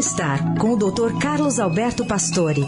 Bem-estar com o Dr. Carlos Alberto Pastore.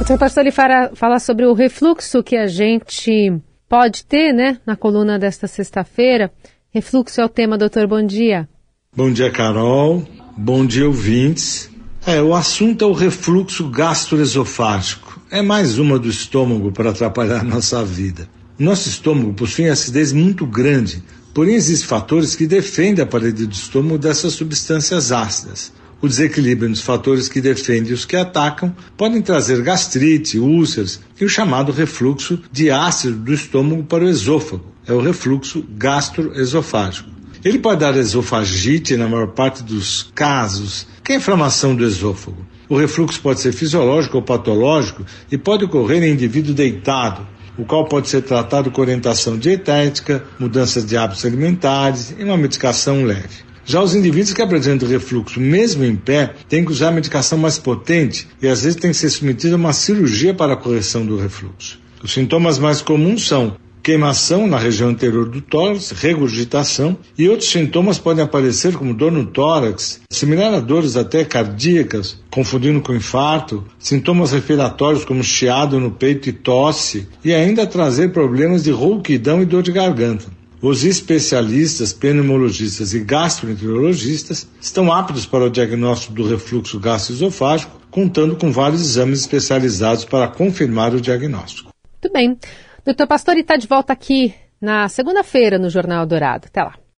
O Dr. Pastore fala, fala sobre o refluxo que a gente pode ter, né, na coluna desta sexta-feira. Refluxo é o tema, doutor. Bom dia. Bom dia, Carol. Bom dia, ouvintes. É, o assunto é o refluxo gastroesofágico. É mais uma do estômago para atrapalhar a nossa vida. Nosso estômago possui acidez muito grande, porém existem fatores que defendem a parede do estômago dessas substâncias ácidas. O desequilíbrio nos fatores que defendem e os que atacam podem trazer gastrite, úlceras e o chamado refluxo de ácido do estômago para o esôfago. É o refluxo gastroesofágico. Ele pode dar esofagite na maior parte dos casos, que é a inflamação do esôfago. O refluxo pode ser fisiológico ou patológico e pode ocorrer em indivíduo deitado, o qual pode ser tratado com orientação dietética, mudanças de hábitos alimentares e uma medicação leve. Já os indivíduos que apresentam refluxo, mesmo em pé, têm que usar medicação mais potente e às vezes têm que ser submetidos a uma cirurgia para a correção do refluxo. Os sintomas mais comuns são queimação na região anterior do tórax, regurgitação e outros sintomas podem aparecer como dor no tórax, similar a dores até cardíacas, confundindo com infarto, sintomas respiratórios como chiado no peito e tosse e ainda trazer problemas de rouquidão e dor de garganta. Os especialistas, pneumologistas e gastroenterologistas estão aptos para o diagnóstico do refluxo gastroesofágico, contando com vários exames especializados para confirmar o diagnóstico. Muito bem. Doutor Pastor está de volta aqui na segunda-feira no Jornal Dourado. Até lá.